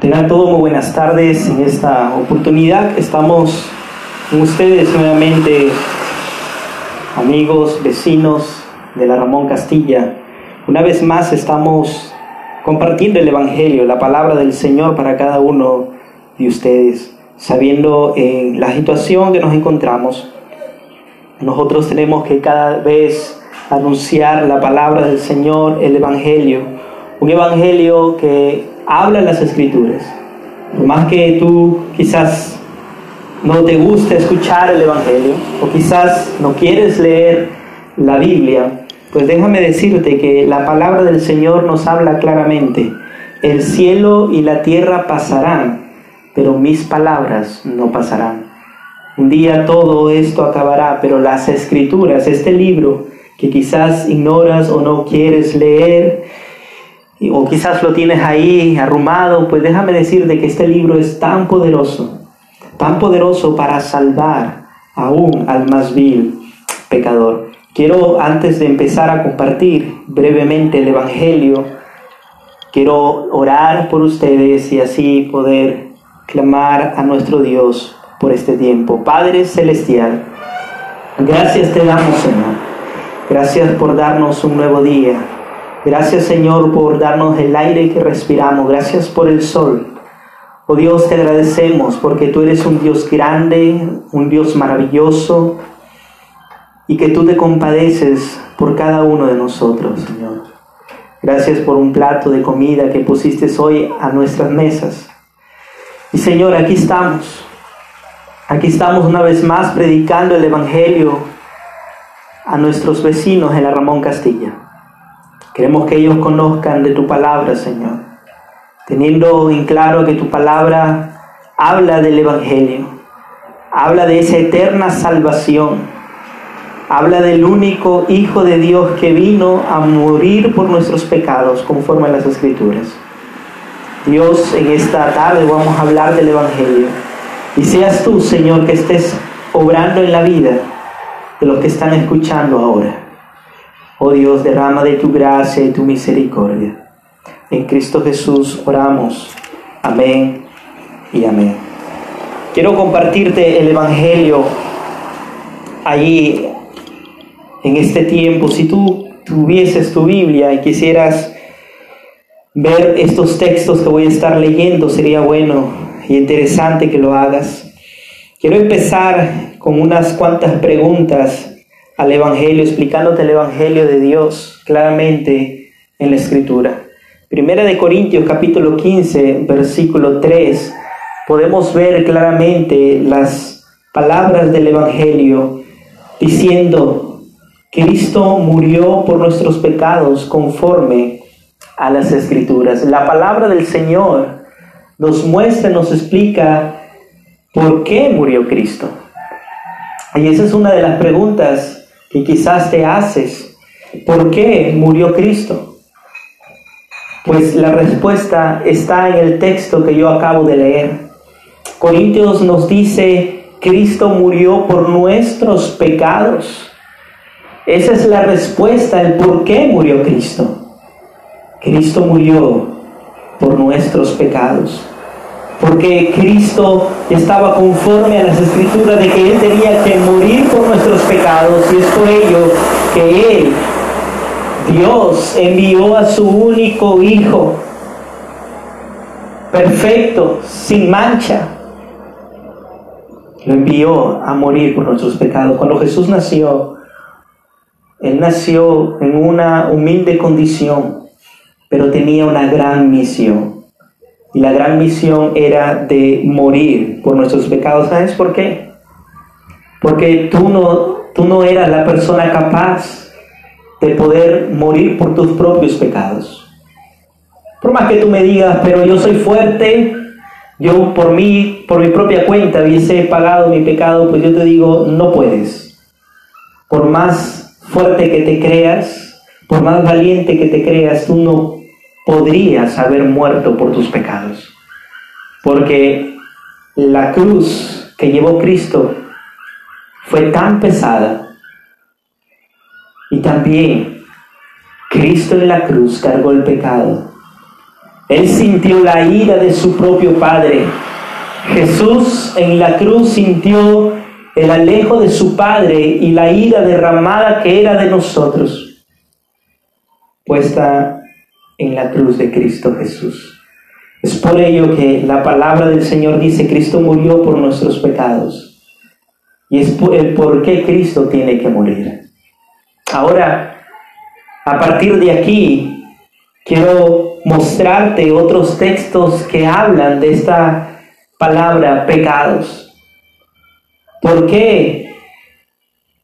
Tengan todos muy buenas tardes en esta oportunidad. Estamos con ustedes nuevamente, amigos, vecinos de la Ramón Castilla. Una vez más estamos compartiendo el Evangelio, la palabra del Señor para cada uno de ustedes, sabiendo en la situación que nos encontramos. Nosotros tenemos que cada vez anunciar la palabra del Señor, el Evangelio, un Evangelio que habla las escrituras. Por más que tú quizás no te guste escuchar el Evangelio o quizás no quieres leer la Biblia, pues déjame decirte que la palabra del Señor nos habla claramente. El cielo y la tierra pasarán, pero mis palabras no pasarán. Un día todo esto acabará, pero las escrituras, este libro que quizás ignoras o no quieres leer, o quizás lo tienes ahí arrumado, pues déjame decirte que este libro es tan poderoso, tan poderoso para salvar aún al más vil pecador. Quiero, antes de empezar a compartir brevemente el Evangelio, quiero orar por ustedes y así poder clamar a nuestro Dios por este tiempo. Padre Celestial, gracias te damos, Señor. Gracias por darnos un nuevo día. Gracias Señor por darnos el aire que respiramos. Gracias por el sol. Oh Dios, te agradecemos porque tú eres un Dios grande, un Dios maravilloso y que tú te compadeces por cada uno de nosotros, Señor. Gracias por un plato de comida que pusiste hoy a nuestras mesas. Y Señor, aquí estamos. Aquí estamos una vez más predicando el Evangelio a nuestros vecinos en la Ramón Castilla. Queremos que ellos conozcan de tu palabra, Señor, teniendo en claro que tu palabra habla del Evangelio, habla de esa eterna salvación, habla del único Hijo de Dios que vino a morir por nuestros pecados, conforme a las Escrituras. Dios, en esta tarde vamos a hablar del Evangelio. Y seas tú, Señor, que estés obrando en la vida de los que están escuchando ahora. Oh Dios, derrama de tu gracia y tu misericordia. En Cristo Jesús oramos. Amén y amén. Quiero compartirte el Evangelio allí en este tiempo. Si tú tuvieses tu Biblia y quisieras ver estos textos que voy a estar leyendo, sería bueno y interesante que lo hagas. Quiero empezar con unas cuantas preguntas al Evangelio, explicándote el Evangelio de Dios claramente en la Escritura. Primera de Corintios capítulo 15, versículo 3, podemos ver claramente las palabras del Evangelio diciendo, Cristo murió por nuestros pecados conforme a las Escrituras. La palabra del Señor nos muestra, nos explica por qué murió Cristo. Y esa es una de las preguntas y quizás te haces, ¿por qué murió Cristo? Pues la respuesta está en el texto que yo acabo de leer. Corintios nos dice, Cristo murió por nuestros pecados. Esa es la respuesta, el por qué murió Cristo. Cristo murió por nuestros pecados porque Cristo estaba conforme a las escrituras de que Él tenía que morir por nuestros pecados y es por ello que Él, Dios, envió a su único Hijo, perfecto, sin mancha, lo envió a morir por nuestros pecados. Cuando Jesús nació, Él nació en una humilde condición, pero tenía una gran misión. La gran misión era de morir por nuestros pecados. ¿Sabes por qué? Porque tú no, tú no eras la persona capaz de poder morir por tus propios pecados. Por más que tú me digas, pero yo soy fuerte, yo por mí, por mi propia cuenta hubiese pagado mi pecado, pues yo te digo, no puedes. Por más fuerte que te creas, por más valiente que te creas, tú no podrías haber muerto por tus pecados. Porque la cruz que llevó Cristo fue tan pesada y también Cristo en la cruz cargó el pecado Él sintió la ira de su propio Padre. Jesús en la cruz sintió el alejo de su Padre y la ira derramada que era de nosotros, puesta en la cruz de Cristo Jesús. Es por ello que la palabra del Señor dice, Cristo murió por nuestros pecados. Y es por el por qué Cristo tiene que morir. Ahora, a partir de aquí, quiero mostrarte otros textos que hablan de esta palabra pecados. ¿Por qué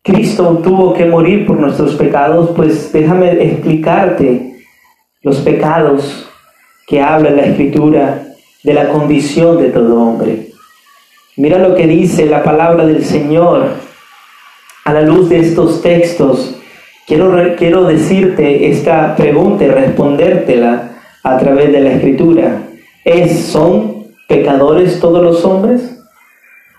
Cristo tuvo que morir por nuestros pecados? Pues déjame explicarte los pecados que habla la escritura de la condición de todo hombre. Mira lo que dice la palabra del Señor a la luz de estos textos. Quiero, quiero decirte esta pregunta y respondértela a través de la escritura. ¿Es, ¿Son pecadores todos los hombres?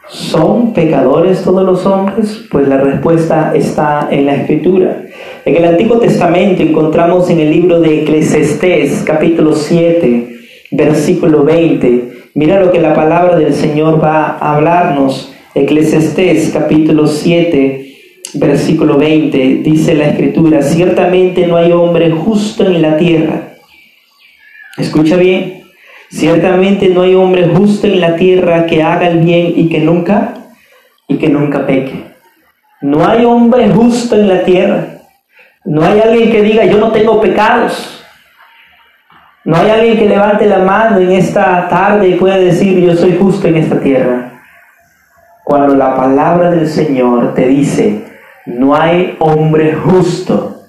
¿Son pecadores todos los hombres? Pues la respuesta está en la escritura. En el Antiguo Testamento encontramos en el libro de Eclesiastés, capítulo 7, versículo 20. Mira lo que la palabra del Señor va a hablarnos. Eclesiastés, capítulo 7, versículo 20. Dice la escritura, ciertamente no hay hombre justo en la tierra. Escucha bien, Ciertamente no hay hombre justo en la tierra que haga el bien y que nunca, y que nunca peque. No hay hombre justo en la tierra. No hay alguien que diga, yo no tengo pecados. No hay alguien que levante la mano en esta tarde y pueda decir, yo soy justo en esta tierra. Cuando la palabra del Señor te dice, no hay hombre justo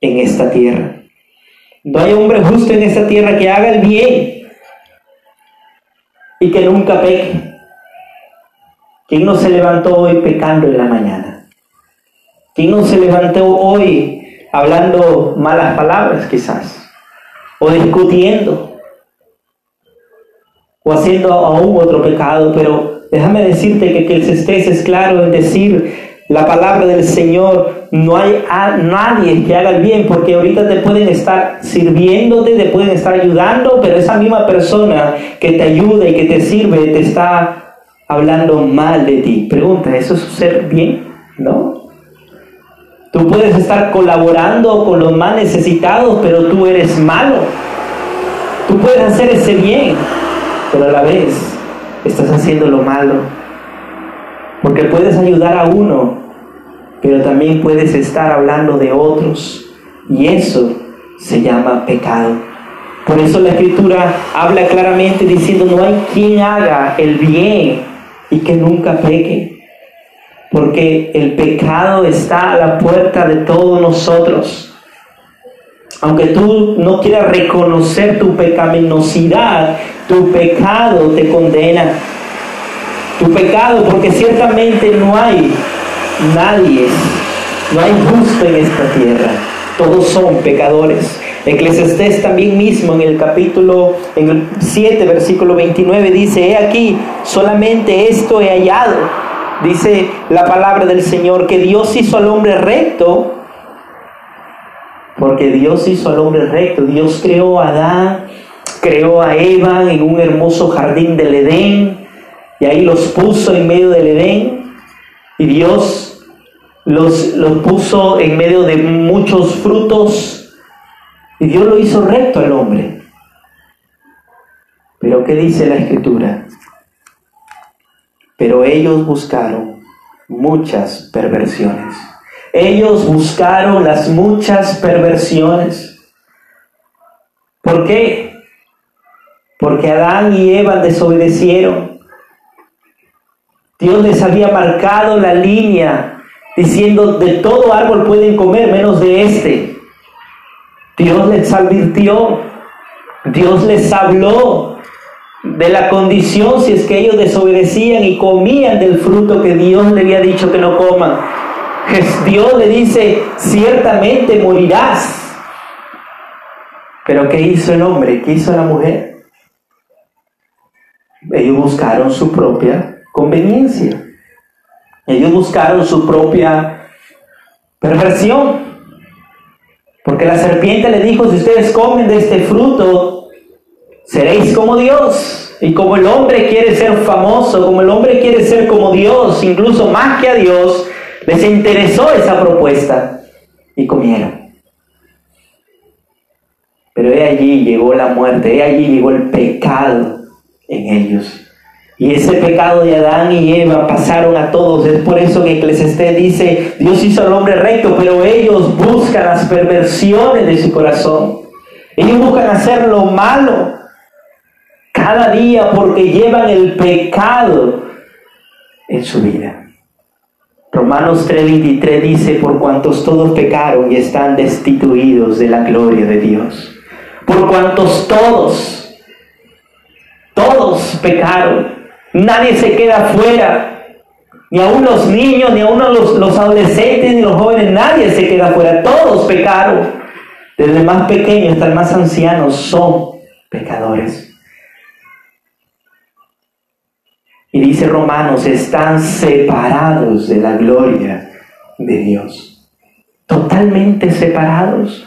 en esta tierra. No hay hombre justo en esta tierra que haga el bien y que nunca peque. ¿Quién no se levantó hoy pecando en la mañana? ¿Quién no se levantó hoy hablando malas palabras quizás? O discutiendo. O haciendo aún otro pecado. Pero déjame decirte que, que el cestés es claro en decir la palabra del Señor, no hay a nadie que haga el bien, porque ahorita te pueden estar sirviéndote, te pueden estar ayudando, pero esa misma persona que te ayuda y que te sirve te está hablando mal de ti. Pregunta, ¿eso es ser bien? ¿No? Tú puedes estar colaborando con los más necesitados, pero tú eres malo. Tú puedes hacer ese bien, pero a la vez estás haciendo lo malo. Porque puedes ayudar a uno, pero también puedes estar hablando de otros. Y eso se llama pecado. Por eso la escritura habla claramente diciendo, no hay quien haga el bien y que nunca peque. Porque el pecado está a la puerta de todos nosotros. Aunque tú no quieras reconocer tu pecaminosidad, tu pecado te condena tu pecado, porque ciertamente no hay nadie, no hay justo en esta tierra. Todos son pecadores. Eclesiastés también mismo en el capítulo en el 7, versículo 29 dice, he aquí, solamente esto he hallado. Dice la palabra del Señor que Dios hizo al hombre recto, porque Dios hizo al hombre recto. Dios creó a Adán, creó a Eva en un hermoso jardín del Edén, y ahí los puso en medio del Edén y Dios los, los puso en medio de muchos frutos y Dios lo hizo recto al hombre. Pero ¿qué dice la escritura? Pero ellos buscaron muchas perversiones. Ellos buscaron las muchas perversiones. ¿Por qué? Porque Adán y Eva desobedecieron. Dios les había marcado la línea diciendo, de todo árbol pueden comer menos de este. Dios les advirtió, Dios les habló de la condición si es que ellos desobedecían y comían del fruto que Dios le había dicho que no coman. Dios le dice, ciertamente morirás. Pero ¿qué hizo el hombre? ¿Qué hizo la mujer? Ellos buscaron su propia conveniencia. Ellos buscaron su propia perversión. Porque la serpiente le dijo, si ustedes comen de este fruto, Seréis como Dios. Y como el hombre quiere ser famoso, como el hombre quiere ser como Dios, incluso más que a Dios, les interesó esa propuesta y comieron. Pero he allí llegó la muerte, he allí llegó el pecado en ellos. Y ese pecado de Adán y Eva pasaron a todos. Es por eso que Eclesiastés dice, Dios hizo al hombre recto, pero ellos buscan las perversiones de su corazón. Ellos buscan hacer lo malo cada día porque llevan el pecado en su vida. Romanos 3:23 dice, por cuantos todos pecaron y están destituidos de la gloria de Dios. Por cuantos todos, todos pecaron. Nadie se queda fuera. Ni aún los niños, ni aún los, los adolescentes, ni los jóvenes, nadie se queda fuera. Todos pecaron. Desde más pequeño hasta el más anciano son pecadores. Y dice Romanos, están separados de la gloria de Dios. Totalmente separados.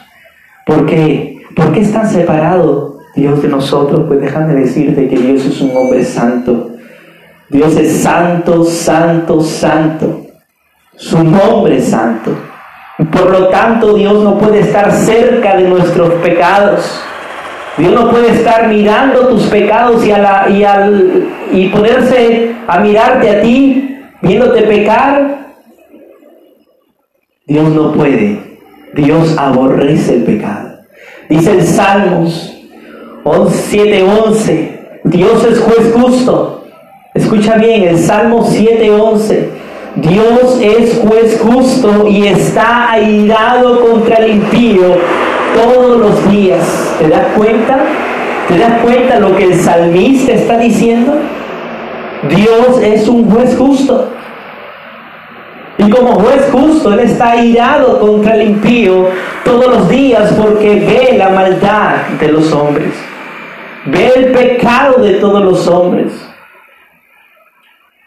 ¿Por qué? ¿Por qué están separados Dios de nosotros? Pues déjame decirte que Dios es un hombre santo. Dios es santo, santo, santo. Su nombre santo. Por lo tanto, Dios no puede estar cerca de nuestros pecados. Dios no puede estar mirando tus pecados y, a la, y, al, y ponerse a mirarte a ti, viéndote pecar. Dios no puede. Dios aborrece el pecado. Dice el Salmos 7:11, Dios es juez justo. Escucha bien, el Salmo 7:11. Dios es juez justo y está airado contra el impío todos los días. ¿Te das cuenta? ¿Te das cuenta lo que el salmista está diciendo? Dios es un juez justo. Y como juez justo, Él está airado contra el impío todos los días porque ve la maldad de los hombres. Ve el pecado de todos los hombres.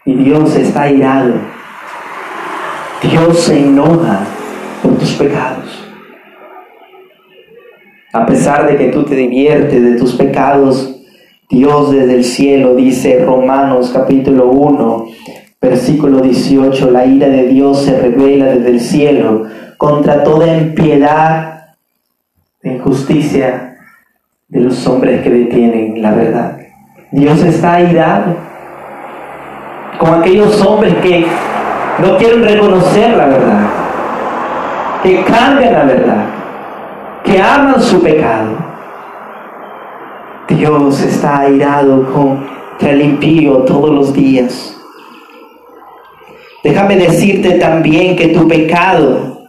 Y Dios está airado. Dios se enoja por tus pecados. A pesar de que tú te diviertes de tus pecados, Dios desde el cielo, dice Romanos capítulo 1, versículo 18, la ira de Dios se revela desde el cielo contra toda impiedad e injusticia de los hombres que detienen la verdad. Dios está airado con aquellos hombres que no quieren reconocer la verdad, que cambian la verdad que aman su pecado. Dios está airado contra el impío todos los días. Déjame decirte también que tu pecado,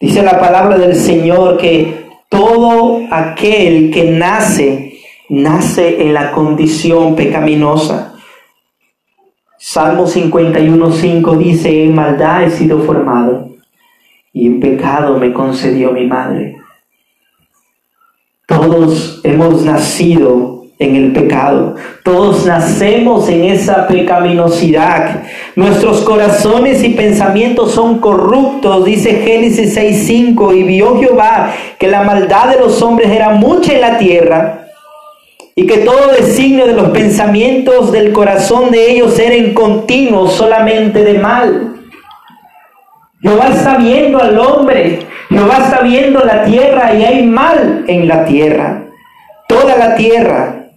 dice la palabra del Señor, que todo aquel que nace, nace en la condición pecaminosa. Salmo 51.5 dice, en maldad he sido formado y en pecado me concedió mi madre. Todos hemos nacido en el pecado. Todos nacemos en esa pecaminosidad. Nuestros corazones y pensamientos son corruptos, dice Génesis 6:5, y vio Jehová que la maldad de los hombres era mucha en la tierra y que todo designio de los pensamientos del corazón de ellos era en continuo solamente de mal. Jehová está viendo al hombre Jehová está viendo la tierra y hay mal en la tierra. Toda la tierra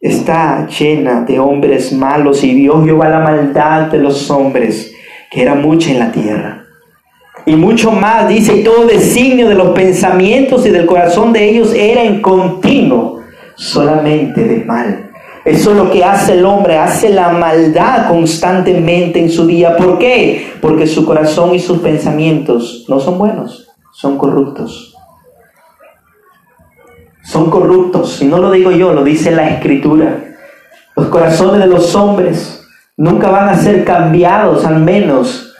está llena de hombres malos y vio Jehová la maldad de los hombres, que era mucha en la tierra. Y mucho más, dice, y todo designio de los pensamientos y del corazón de ellos era en continuo, solamente de mal. Eso es lo que hace el hombre, hace la maldad constantemente en su día. ¿Por qué? Porque su corazón y sus pensamientos no son buenos, son corruptos. Son corruptos, y no lo digo yo, lo dice la escritura. Los corazones de los hombres nunca van a ser cambiados, al menos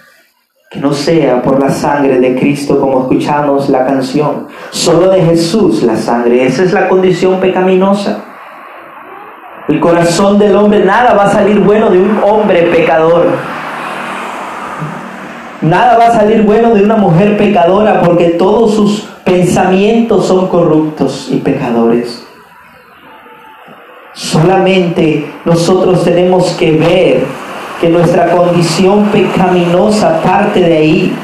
que no sea por la sangre de Cristo, como escuchamos la canción. Solo de Jesús la sangre. Esa es la condición pecaminosa. El corazón del hombre, nada va a salir bueno de un hombre pecador. Nada va a salir bueno de una mujer pecadora porque todos sus pensamientos son corruptos y pecadores. Solamente nosotros tenemos que ver que nuestra condición pecaminosa parte de ahí.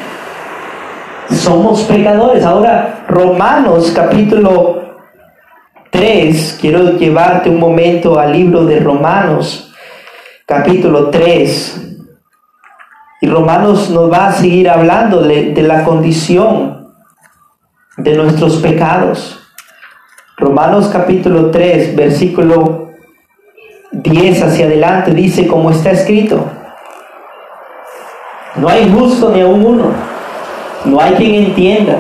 Somos pecadores. Ahora, Romanos capítulo 3, quiero llevarte un momento al libro de Romanos, capítulo 3. Y Romanos nos va a seguir hablando de, la condición de nuestros pecados. Romanos capítulo 3, versículo 10 hacia adelante dice como está escrito. No hay justo ni aún uno. No hay quien entienda.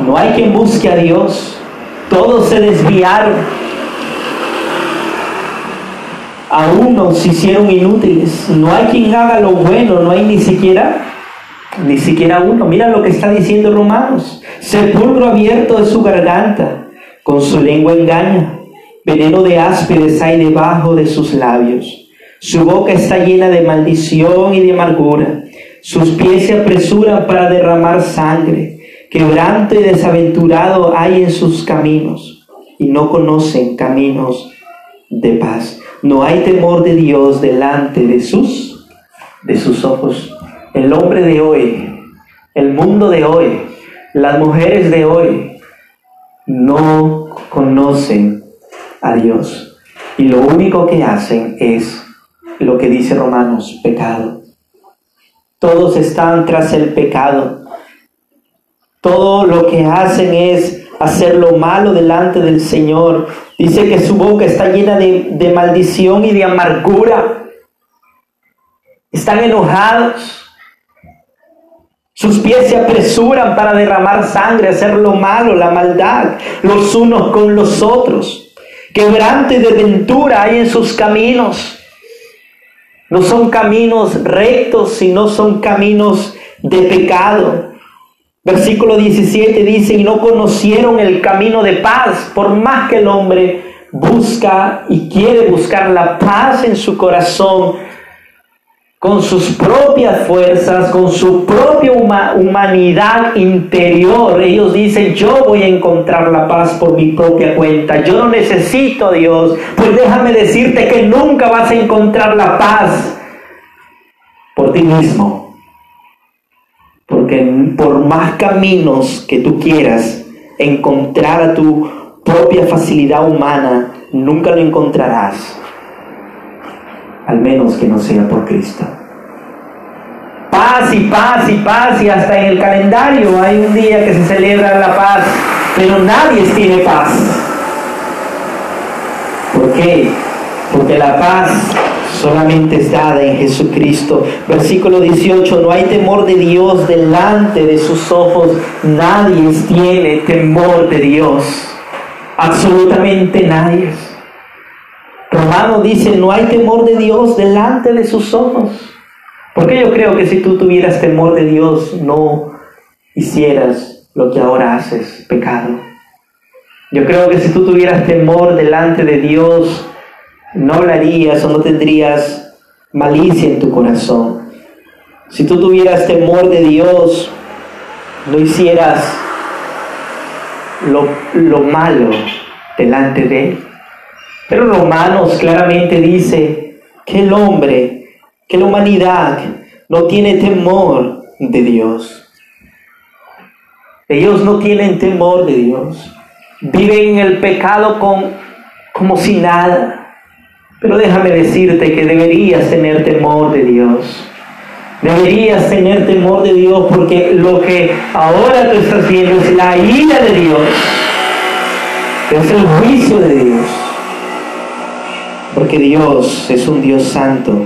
No hay quien busque a Dios. Todos se desviaron. A unos se hicieron inútiles. No hay quien haga lo bueno. No hay ni siquiera, ni siquiera uno. Mira lo que está diciendo Romanos. Sepulcro abierto de su garganta. Con su lengua engaña Veneno de ásperes hay debajo de sus labios. Su boca está llena de maldición y de amargura. Sus pies se apresuran para derramar sangre. Quebranto y desaventurado hay en sus caminos. Y no conocen caminos de paz. No hay temor de Dios delante de sus, de sus ojos. El hombre de hoy, el mundo de hoy, las mujeres de hoy, no conocen a Dios. Y lo único que hacen es lo que dice Romanos, pecado. Todos están tras el pecado. Todo lo que hacen es hacer lo malo delante del Señor. Dice que su boca está llena de, de maldición y de amargura. Están enojados. Sus pies se apresuran para derramar sangre, hacer lo malo, la maldad, los unos con los otros. Quebrante de ventura hay en sus caminos. No son caminos rectos, sino son caminos de pecado. Versículo 17 dice, y no conocieron el camino de paz, por más que el hombre busca y quiere buscar la paz en su corazón, con sus propias fuerzas, con su propia humanidad interior. Ellos dicen, yo voy a encontrar la paz por mi propia cuenta, yo no necesito a Dios. Pues déjame decirte que nunca vas a encontrar la paz por ti mismo. Porque por más caminos que tú quieras encontrar a tu propia facilidad humana, nunca lo encontrarás al menos que no sea por Cristo. Paz y paz y paz y hasta en el calendario hay un día que se celebra la paz, pero nadie tiene paz. ¿Por qué? Porque la paz solamente es dada en Jesucristo. Versículo 18, no hay temor de Dios delante de sus ojos. Nadie tiene temor de Dios. Absolutamente nadie. Romano dice, no hay temor de Dios delante de sus ojos. Porque yo creo que si tú tuvieras temor de Dios, no hicieras lo que ahora haces, pecado. Yo creo que si tú tuvieras temor delante de Dios, no hablarías o no tendrías malicia en tu corazón. Si tú tuvieras temor de Dios, no hicieras lo, lo malo delante de Él. Pero Romanos claramente dice que el hombre, que la humanidad no tiene temor de Dios. Ellos no tienen temor de Dios. Viven en el pecado con, como si nada. Pero déjame decirte que deberías tener temor de Dios. Deberías tener temor de Dios porque lo que ahora tú estás viendo es la ira de Dios. Es el juicio de Dios. Porque Dios es un Dios santo,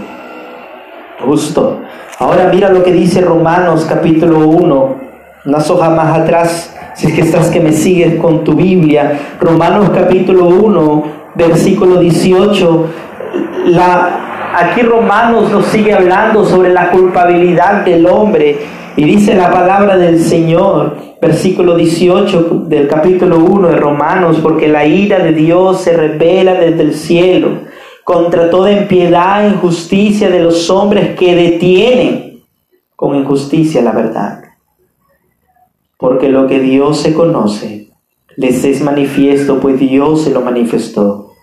justo. Ahora mira lo que dice Romanos capítulo 1, unas hojas más atrás, si es que estás que me sigues con tu Biblia. Romanos capítulo 1, versículo 18. La, aquí Romanos nos sigue hablando sobre la culpabilidad del hombre y dice la palabra del Señor, versículo 18 del capítulo 1 de Romanos, porque la ira de Dios se revela desde el cielo contra toda impiedad e injusticia de los hombres que detienen con injusticia la verdad. porque lo que Dios se conoce les es manifiesto, pues Dios se lo manifestó.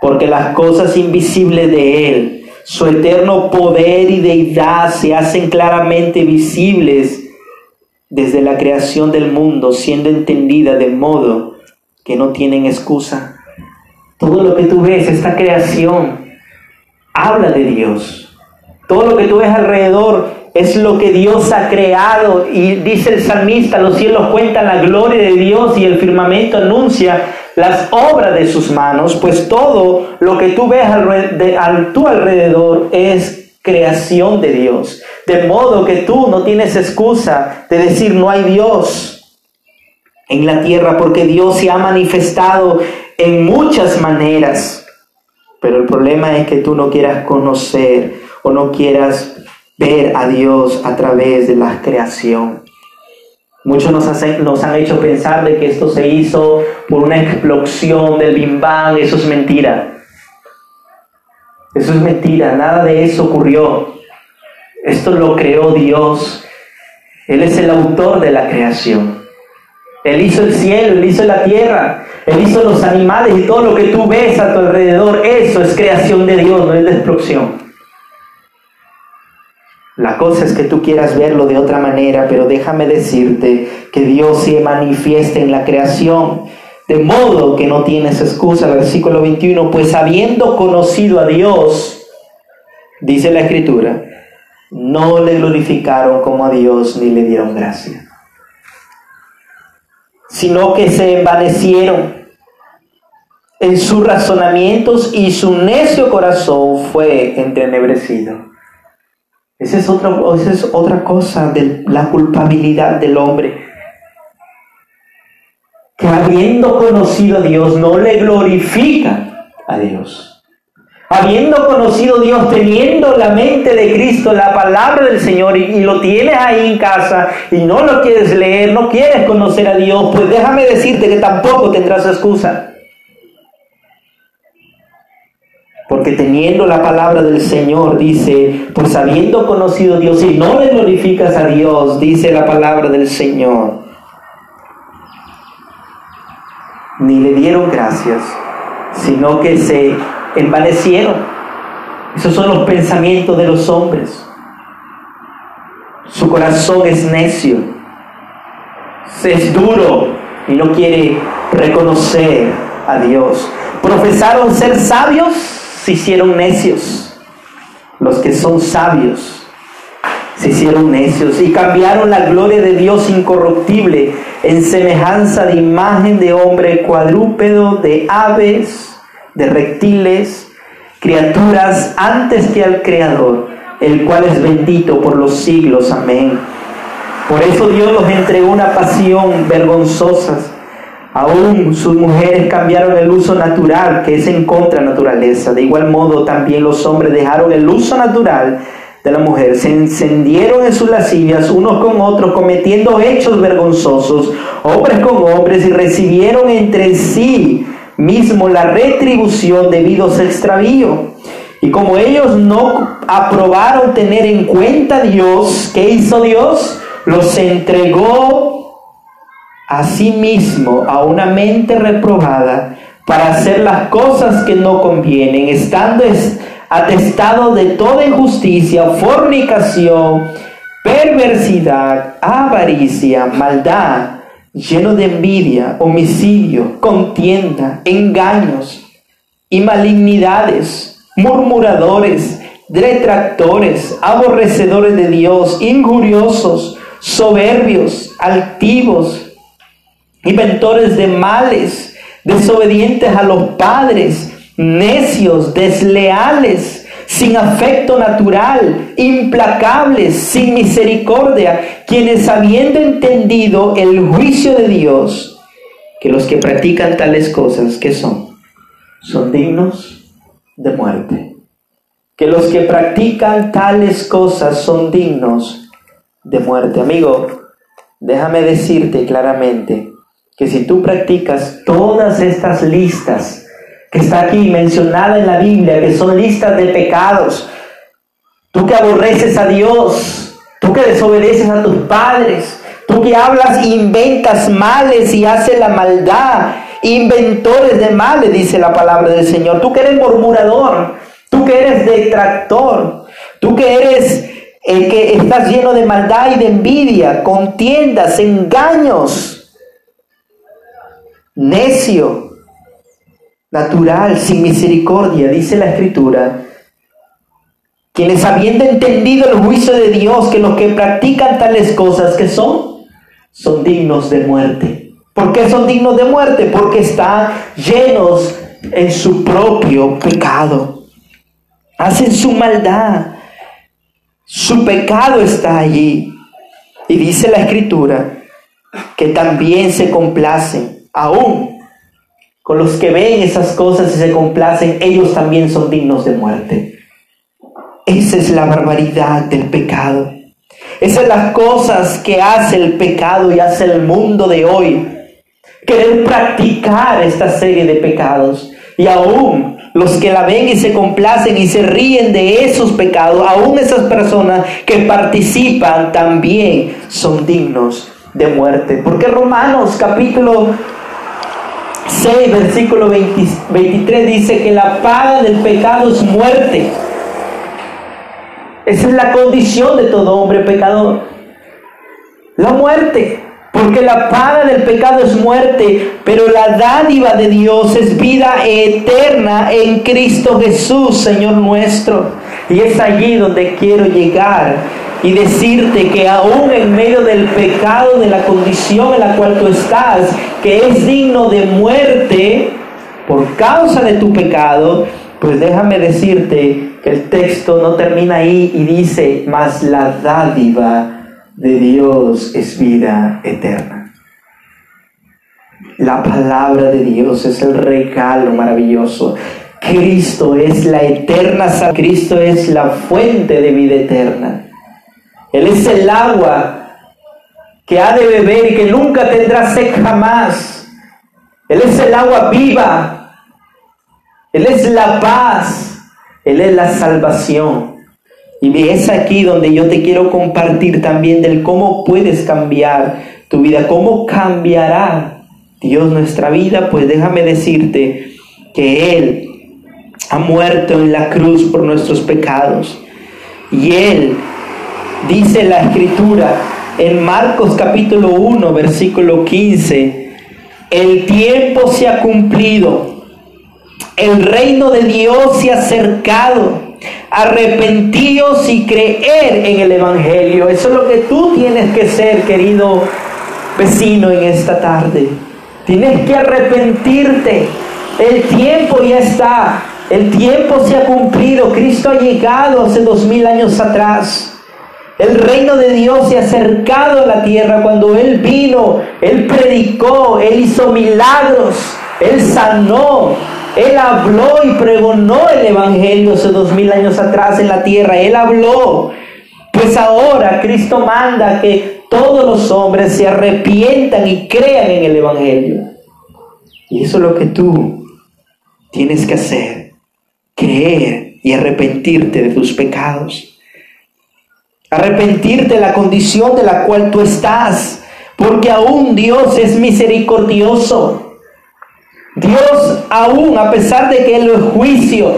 Porque las cosas invisibles de Él, su eterno poder y deidad se hacen claramente visibles desde la creación del mundo, siendo entendida de modo que no tienen excusa. Todo lo que tú ves, esta creación, habla de Dios. Todo lo que tú ves alrededor es lo que Dios ha creado. Y dice el salmista, los cielos cuentan la gloria de Dios y el firmamento anuncia las obras de sus manos, pues todo lo que tú ves a tu alrededor es creación de Dios. De modo que tú no tienes excusa de decir no hay Dios en la tierra, porque Dios se ha manifestado en muchas maneras. Pero el problema es que tú no quieras conocer o no quieras ver a Dios a través de la creación. Muchos nos, nos han hecho pensar de que esto se hizo por una explosión del Bim Bang. Eso es mentira. Eso es mentira. Nada de eso ocurrió. Esto lo creó Dios. Él es el autor de la creación. Él hizo el cielo, Él hizo la tierra, Él hizo los animales y todo lo que tú ves a tu alrededor. Eso es creación de Dios, no es destrucción. La cosa es que tú quieras verlo de otra manera, pero déjame decirte que Dios se manifiesta en la creación, de modo que no tienes excusa. Versículo 21, pues habiendo conocido a Dios, dice la escritura, no le glorificaron como a Dios ni le dieron gracia, sino que se envanecieron en sus razonamientos y su necio corazón fue entenebrecido. Esa es otra, esa es otra cosa de la culpabilidad del hombre. Que habiendo conocido a Dios no le glorifica a Dios. Habiendo conocido a Dios, teniendo la mente de Cristo, la palabra del Señor, y, y, lo tienes ahí en casa y no lo quieres leer, no quieres conocer a Dios, pues déjame decirte que tampoco tendrás excusa. Porque teniendo la palabra del Señor, dice, pues habiendo conocido a Dios y no le glorificas a Dios, dice la palabra del Señor, ni le dieron gracias, sino que se envanecieron. Esos son los pensamientos de los hombres. Su corazón es necio, es duro y no quiere reconocer a Dios. Profesaron ser sabios se hicieron necios. Los que son sabios se hicieron necios y cambiaron la gloria de Dios incorruptible en semejanza de imagen de hombre cuadrúpedo, de aves, de reptiles, criaturas antes que al Creador, el cual es bendito por los siglos. Amén. Por eso Dios los entregó una pasión vergonzosa Aún sus mujeres cambiaron el uso natural, que es en contra naturaleza. De igual modo, también los hombres dejaron el uso natural de la mujer. Se encendieron en sus lascivias unos con otros, cometiendo hechos vergonzosos, hombres con hombres, y recibieron entre sí mismo la retribución debido a su extravío. Y como ellos no aprobaron tener en cuenta a Dios, ¿qué hizo Dios? Los entregó mismo a una mente reprobada para hacer las cosas que no convienen, estando atestado de toda injusticia, fornicación, perversidad, avaricia, maldad, lleno de envidia, homicidio, contienda, engaños y malignidades, murmuradores, detractores, aborrecedores de Dios, injuriosos, soberbios, altivos, inventores de males, desobedientes a los padres, necios, desleales, sin afecto natural, implacables, sin misericordia, quienes habiendo entendido el juicio de Dios, que los que practican tales cosas, ¿qué son? Son dignos de muerte. Que los que practican tales cosas son dignos de muerte. Amigo, déjame decirte claramente, que si tú practicas todas estas listas que está aquí mencionada en la Biblia, que son listas de pecados, tú que aborreces a Dios, tú que desobedeces a tus padres, Tú que hablas, inventas males y haces la maldad. Inventores de males, dice la palabra del Señor. Tú que eres murmurador, tú que eres detractor, tú que eres el que estás lleno de maldad y de envidia, contiendas, engaños, necio, natural, sin misericordia, dice la escritura. Quienes habiendo entendido el juicio de Dios, que los que practican tales cosas que son, son dignos de muerte. ¿Por qué son dignos de muerte? Porque están llenos en su propio pecado. Hacen su maldad. Su pecado está allí. Y dice la escritura que también se complacen, aún con los que ven esas cosas y se complacen, ellos también son dignos de muerte. Esa es la barbaridad del pecado. Esas son las cosas que hace el pecado y hace el mundo de hoy. Querer practicar esta serie de pecados. Y aún los que la ven y se complacen y se ríen de esos pecados, aún esas personas que participan también son dignos de muerte. Porque Romanos capítulo 6, versículo 23 dice que la paga del pecado es muerte. Esa es la condición de todo hombre pecador. La muerte. Porque la paga del pecado es muerte, pero la dádiva de Dios es vida eterna en Cristo Jesús, Señor nuestro. Y es allí donde quiero llegar y decirte que aún en medio del pecado, de la condición en la cual tú estás, que es digno de muerte por causa de tu pecado, pues déjame decirte que el texto no termina ahí y dice, mas la dádiva de Dios es vida eterna. La palabra de Dios es el regalo maravilloso. Cristo es la eterna, Cristo es la fuente de vida eterna. Él es el agua que ha de beber y que nunca tendrá sed jamás. Él es el agua viva él es la paz, Él es la salvación. Y es aquí donde yo te quiero compartir también del cómo puedes cambiar tu vida, cómo cambiará Dios nuestra vida. Pues déjame decirte que Él ha muerto en la cruz por nuestros pecados. Y Él, dice la escritura en Marcos capítulo 1, versículo 15, el tiempo se ha cumplido el reino de Dios se ha acercado. Arrepentíos y creer en el Evangelio. Eso es lo que tú tienes que ser, querido vecino, en esta tarde. Tienes que arrepentirte. El tiempo ya está. El tiempo se ha cumplido. Cristo ha llegado hace dos mil años atrás. El reino de Dios se ha acercado a la tierra cuando Él vino, Él predicó, Él hizo milagros, Él sanó, él habló y pregonó el Evangelio hace dos mil años atrás en la tierra. Él habló. Pues ahora Cristo manda que todos los hombres se arrepientan y crean en el Evangelio. Y eso es lo que tú tienes que hacer. Creer y arrepentirte de tus pecados. Arrepentirte de la condición de la cual tú estás. Porque aún Dios es misericordioso. Dios aún a pesar de que Él es juicio,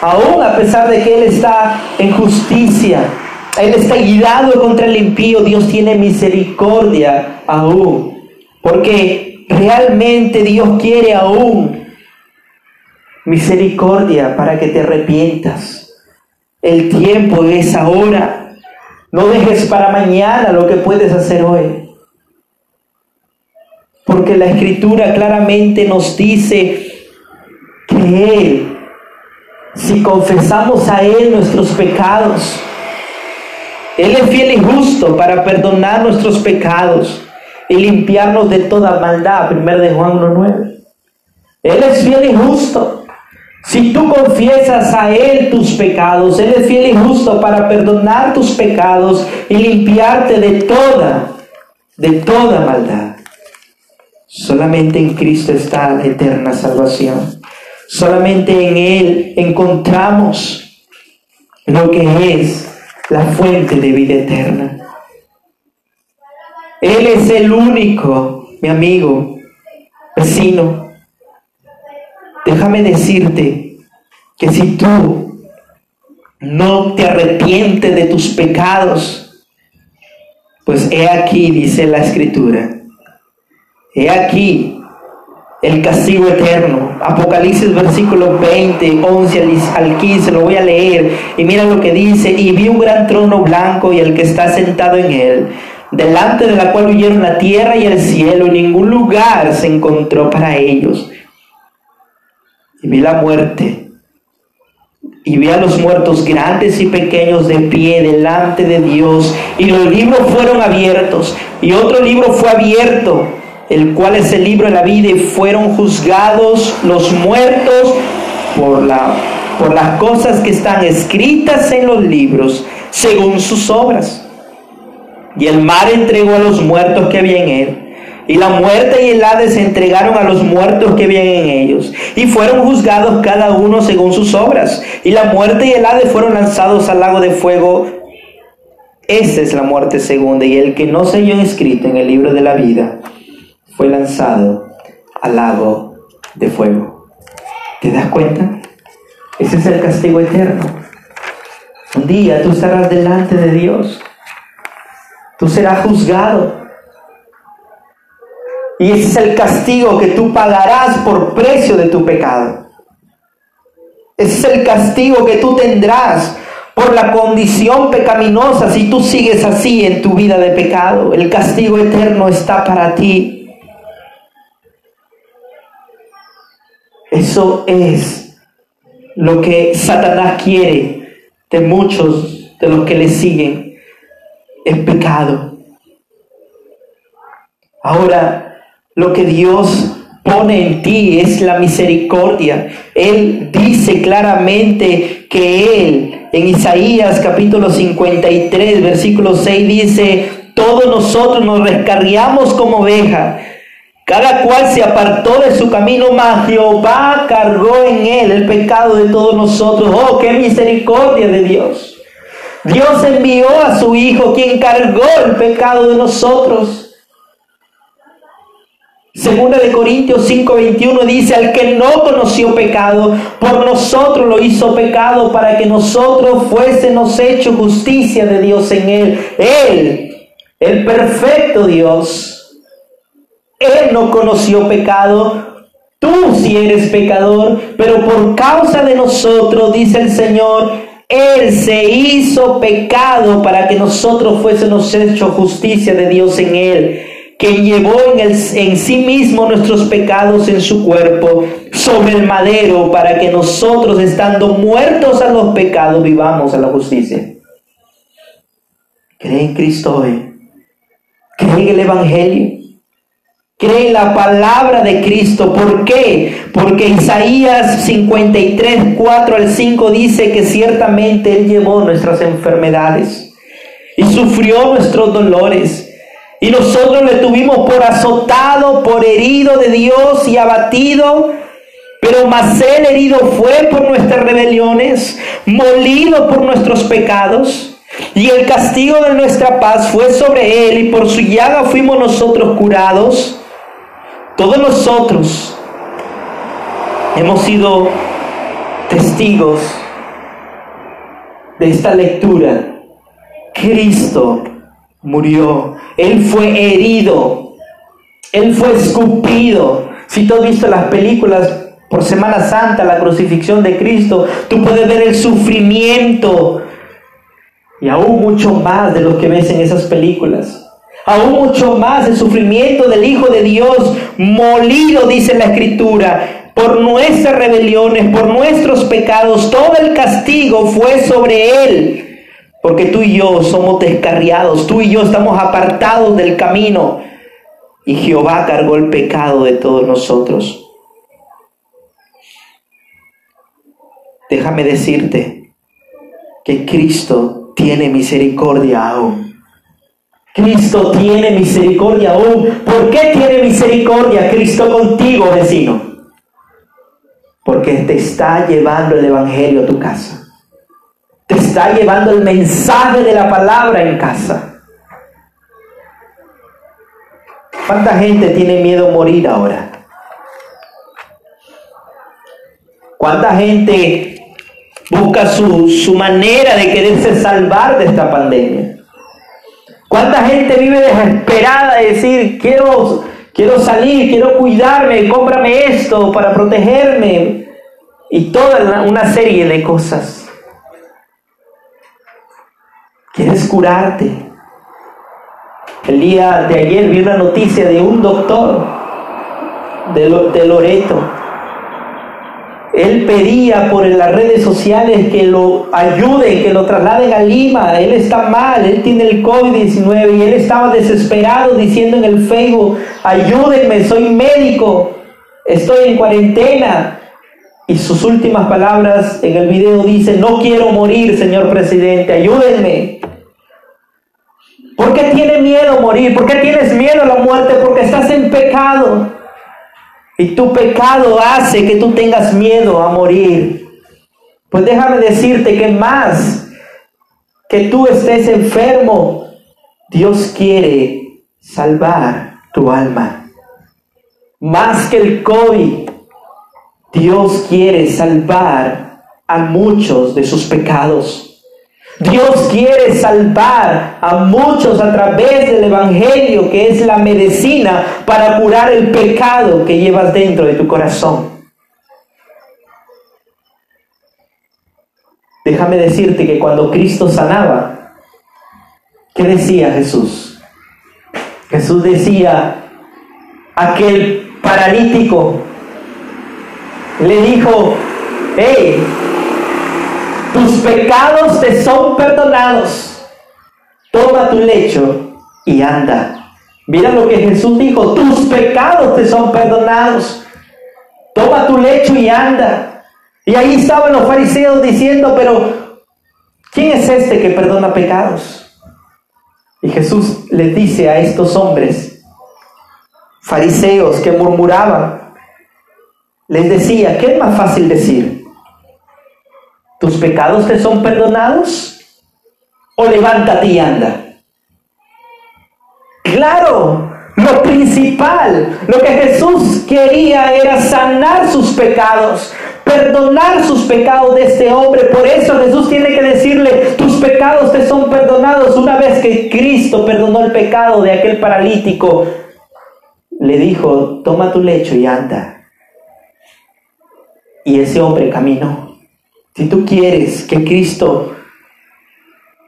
aún a pesar de que Él está en justicia, Él está guiado contra el impío, Dios tiene misericordia aún. Porque realmente Dios quiere aún misericordia para que te arrepientas. El tiempo es ahora. No dejes para mañana lo que puedes hacer hoy. Porque la escritura claramente nos dice que Él, si confesamos a Él nuestros pecados, Él es fiel y justo para perdonar nuestros pecados y limpiarnos de toda maldad. 1 de Juan 1.9. Él es fiel y justo. Si tú confiesas a Él tus pecados, Él es fiel y justo para perdonar tus pecados y limpiarte de toda, de toda maldad. Solamente en Cristo está la eterna salvación. Solamente en Él encontramos lo que es la fuente de vida eterna. Él es el único, mi amigo, vecino. Déjame decirte que si tú no te arrepientes de tus pecados, pues he aquí, dice la escritura, he aquí el castigo eterno. Apocalipsis versículo 20, 11 al 15, lo voy a leer. Y mira lo que dice, y vi un gran trono blanco y el que está sentado en él, delante de la cual huyeron la tierra y el cielo, y ningún lugar se encontró para ellos. Y vi la muerte. Y vi a los muertos grandes y pequeños de pie delante de Dios. Y los libros fueron abiertos. Y otro libro fue abierto el cual es el libro de la vida, y fueron juzgados los muertos por, la, por las cosas que están escritas en los libros, según sus obras. Y el mar entregó a los muertos que había en él. Y la muerte y el Hades entregaron a los muertos que habían en ellos. Y fueron juzgados cada uno según sus obras. Y la muerte y el Hades fueron lanzados al lago de fuego. Esa es la muerte segunda. Y el que no se halló inscrito en el libro de la vida fue lanzado al lago de fuego. ¿Te das cuenta? Ese es el castigo eterno. Un día tú estarás delante de Dios. Tú serás juzgado. Y es el castigo que tú pagarás por precio de tu pecado. Es el castigo que tú tendrás por la condición pecaminosa si tú sigues así en tu vida de pecado. El castigo eterno está para ti. Eso es lo que Satanás quiere de muchos de los que le siguen. Es pecado. Ahora, lo que Dios pone en ti es la misericordia. Él dice claramente que Él, en Isaías capítulo 53, versículo 6, dice, todos nosotros nos rescarriamos como oveja cada cual se apartó de su camino, mas Jehová cargó en él el pecado de todos nosotros. Oh, qué misericordia de Dios. Dios envió a su Hijo, quien cargó el pecado de nosotros. Segunda de Corintios 5:21 dice, al que no conoció pecado, por nosotros lo hizo pecado para que nosotros fuésemos hecho justicia de Dios en él. Él, el perfecto Dios, él no conoció pecado, tú sí eres pecador, pero por causa de nosotros, dice el Señor, Él se hizo pecado para que nosotros fuésemos hecho justicia de Dios en Él que llevó en, el, en, sí mismo nuestros pecados en su cuerpo sobre el madero para que nosotros, estando muertos a los pecados, vivamos a la justicia. Cree en Cristo hoy. Cree en el Evangelio. Cree la palabra de Cristo. ¿Por qué? Porque Isaías 53, 4 al 5 dice que ciertamente Él llevó nuestras enfermedades y sufrió nuestros dolores. Y nosotros le tuvimos por azotado, por herido de Dios y abatido. Pero más Él herido fue por nuestras rebeliones, molido por nuestros pecados. Y el castigo de nuestra paz fue sobre Él y por su llaga fuimos nosotros curados. Todos nosotros hemos sido testigos de esta lectura. Cristo murió, Él fue herido, Él fue escupido. Si tú has visto las películas por Semana Santa, la crucifixión de Cristo, tú puedes ver el sufrimiento. Y aún mucho más de lo que ves en esas películas. Aún mucho más el sufrimiento del Hijo de Dios, molido, dice la Escritura, por nuestras rebeliones, por nuestros pecados, todo el castigo fue sobre Él, porque tú y yo somos descarriados, tú y yo estamos apartados del camino, y Jehová cargó el pecado de todos nosotros. Déjame decirte que Cristo tiene misericordia aún. Cristo tiene misericordia aún. ¿Por qué tiene misericordia Cristo contigo, vecino? Porque te está llevando el Evangelio a tu casa. Está llevando el mensaje de la palabra en casa. ¿Cuánta gente tiene miedo a morir ahora? ¿Cuánta gente busca su, su manera de quererse salvar de esta pandemia? ¿Cuánta gente vive desesperada de decir, quiero, quiero salir, quiero cuidarme, cómprame esto para protegerme? Y toda una serie de cosas. ¿Quieres curarte? El día de ayer vi una noticia de un doctor de, de Loreto él pedía por las redes sociales que lo ayuden, que lo trasladen a Lima. Él está mal, él tiene el COVID-19 y él estaba desesperado diciendo en el Facebook, ayúdenme, soy médico, estoy en cuarentena. Y sus últimas palabras en el video dice, no quiero morir, señor presidente, ayúdenme. ¿Por qué tiene miedo morir? ¿Por qué tienes miedo a la muerte? Porque estás en pecado. Y tu pecado hace que tú tengas miedo a morir. Pues déjame decirte que más que tú estés enfermo, Dios quiere salvar tu alma. Más que el COVID, Dios quiere salvar a muchos de sus pecados. Dios quiere salvar a muchos a través del Evangelio, que es la medicina para curar el pecado que llevas dentro de tu corazón. Déjame decirte que cuando Cristo sanaba, ¿qué decía Jesús? Jesús decía, aquel paralítico le dijo, hey, tus pecados te son perdonados. Toma tu lecho y anda. Mira lo que Jesús dijo, tus pecados te son perdonados. Toma tu lecho y anda. Y ahí estaban los fariseos diciendo, pero ¿quién es este que perdona pecados? Y Jesús les dice a estos hombres, fariseos que murmuraban, les decía, ¿qué es más fácil decir? ¿Tus pecados te son perdonados? ¿O levántate y anda? Claro, lo principal, lo que Jesús quería era sanar sus pecados, perdonar sus pecados de este hombre. Por eso Jesús tiene que decirle, tus pecados te son perdonados. Una vez que Cristo perdonó el pecado de aquel paralítico, le dijo, toma tu lecho y anda. Y ese hombre caminó. Si tú quieres que Cristo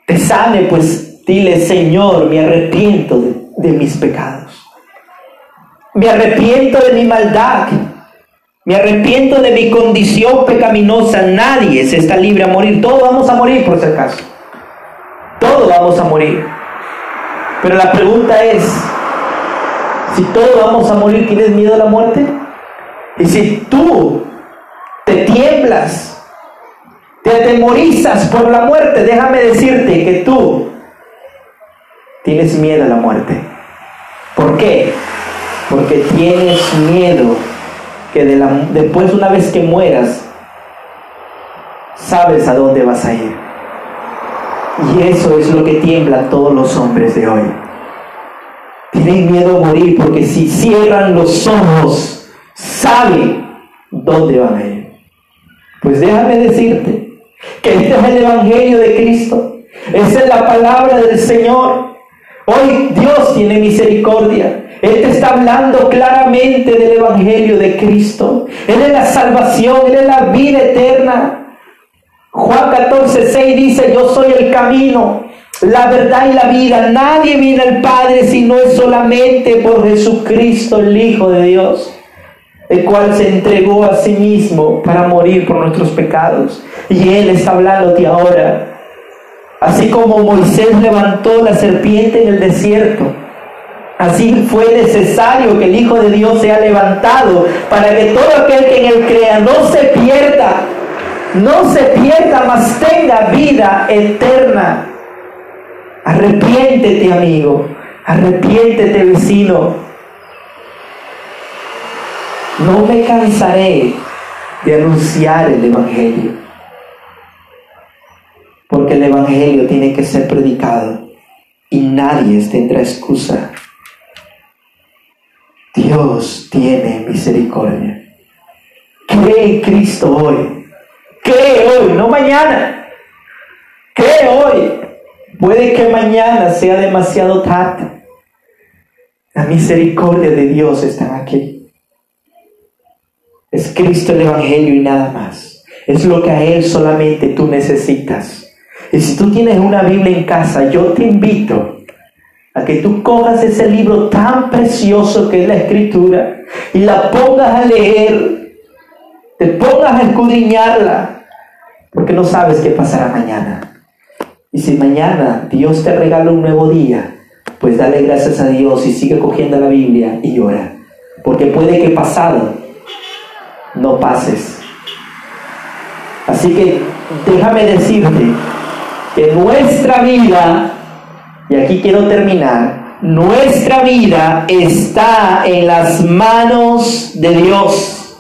te sane, pues dile, Señor, me arrepiento de, mis pecados. Me arrepiento de mi maldad. Me arrepiento de mi condición pecaminosa. Nadie se está libre a morir. Todos vamos a morir, por si acaso. Todos vamos a morir. Pero la pregunta es, si todos vamos a morir, ¿tienes miedo a la muerte? Y si tú te tiemblas te atemorizas por la muerte, déjame decirte que tú tienes miedo a la muerte. ¿Por qué? Porque tienes miedo que de la, después una vez que mueras, sabes a dónde vas a ir. Y eso es lo que tiemblan todos los hombres de hoy. Tienen miedo a morir porque si cierran los ojos, saben dónde van a ir. Pues déjame decirte que este es el Evangelio de Cristo. Esa es la palabra del Señor. Hoy Dios tiene misericordia. Él está hablando claramente del Evangelio de Cristo. Él es la salvación, Él es la vida eterna. Juan 14, 6 dice, yo soy el camino, la verdad y la vida. Nadie viene al Padre si no es solamente por Jesucristo, el Hijo de Dios el cual se entregó a sí mismo para morir por nuestros pecados. Y Él está hablándote ahora. Así como Moisés levantó la serpiente en el desierto, así fue necesario que el Hijo de Dios sea levantado para que todo aquel que en Él crea no se pierda, no se pierda, mas tenga vida eterna. Arrepiéntete, amigo. Arrepiéntete, vecino. No me cansaré de anunciar el Evangelio. Porque el Evangelio tiene que ser predicado y nadie tendrá excusa. Dios tiene misericordia. Cree en Cristo hoy. Cree hoy, no mañana. Cree hoy. Puede que mañana sea demasiado tarde. La misericordia de Dios está aquí. Es Cristo el Evangelio y nada más. Es lo que a Él solamente tú necesitas. Y si tú tienes una Biblia en casa, yo te invito a que tú cojas ese libro tan precioso que es la Escritura y la pongas a leer, te pongas a escudriñarla, porque no sabes qué pasará mañana. Y si mañana Dios te regala un nuevo día, pues dale gracias a Dios y sigue cogiendo la Biblia y ora, porque puede que pasado no pases. Así que déjame decirte que nuestra vida y aquí quiero terminar. Nuestra vida está en las manos de Dios.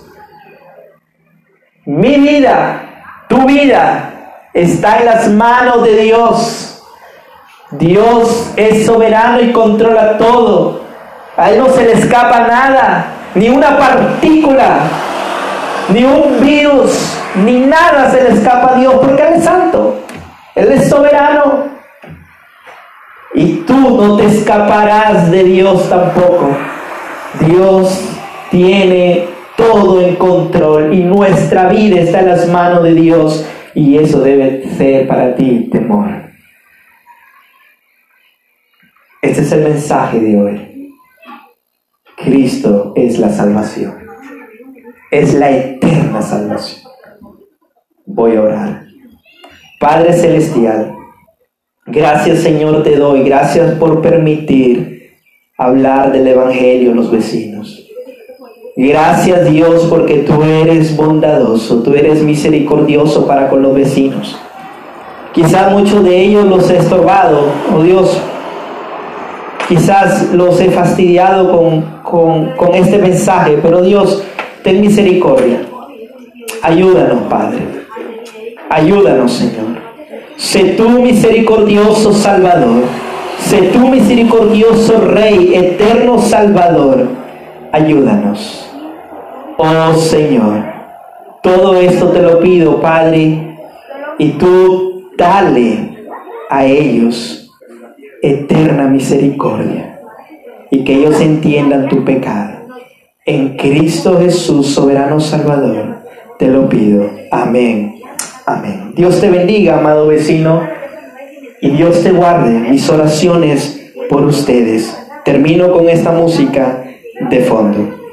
Mi vida, tu vida, está en las manos de Dios. Dios es soberano y controla todo. A Él no se le escapa nada, ni una partícula, ni un virus, ni nada se le escapa a Dios, porque Él es santo. Él es soberano. Y tú no te escaparás de Dios tampoco. Dios tiene todo en control y nuestra vida está en las manos de Dios y eso debe ser para ti temor. Este es el mensaje de hoy. Cristo es la salvación. Es la eterna salvación. Voy a orar. Padre Celestial, Gracias Señor te doy, gracias por permitir hablar del Evangelio a los vecinos. Gracias Dios porque tú eres bondadoso, tú eres misericordioso para con los vecinos. Quizás muchos de ellos los he estorbado, oh Dios. Quizás los he fastidiado con, con, con este mensaje, pero Dios, ten misericordia. Ayúdanos, Padre. Ayúdanos, Señor. Sé tú misericordioso Salvador. Sé tú misericordioso Rey, eterno Salvador. Ayúdanos. Oh Señor, todo esto te lo pido, Padre, y tú dale a ellos eterna misericordia y que ellos entiendan tu pecado. En Cristo Jesús, soberano Salvador, te lo pido. Amén. Amén. Dios te bendiga, amado vecino, y Dios te guarde mis oraciones por ustedes. Termino con esta música de fondo.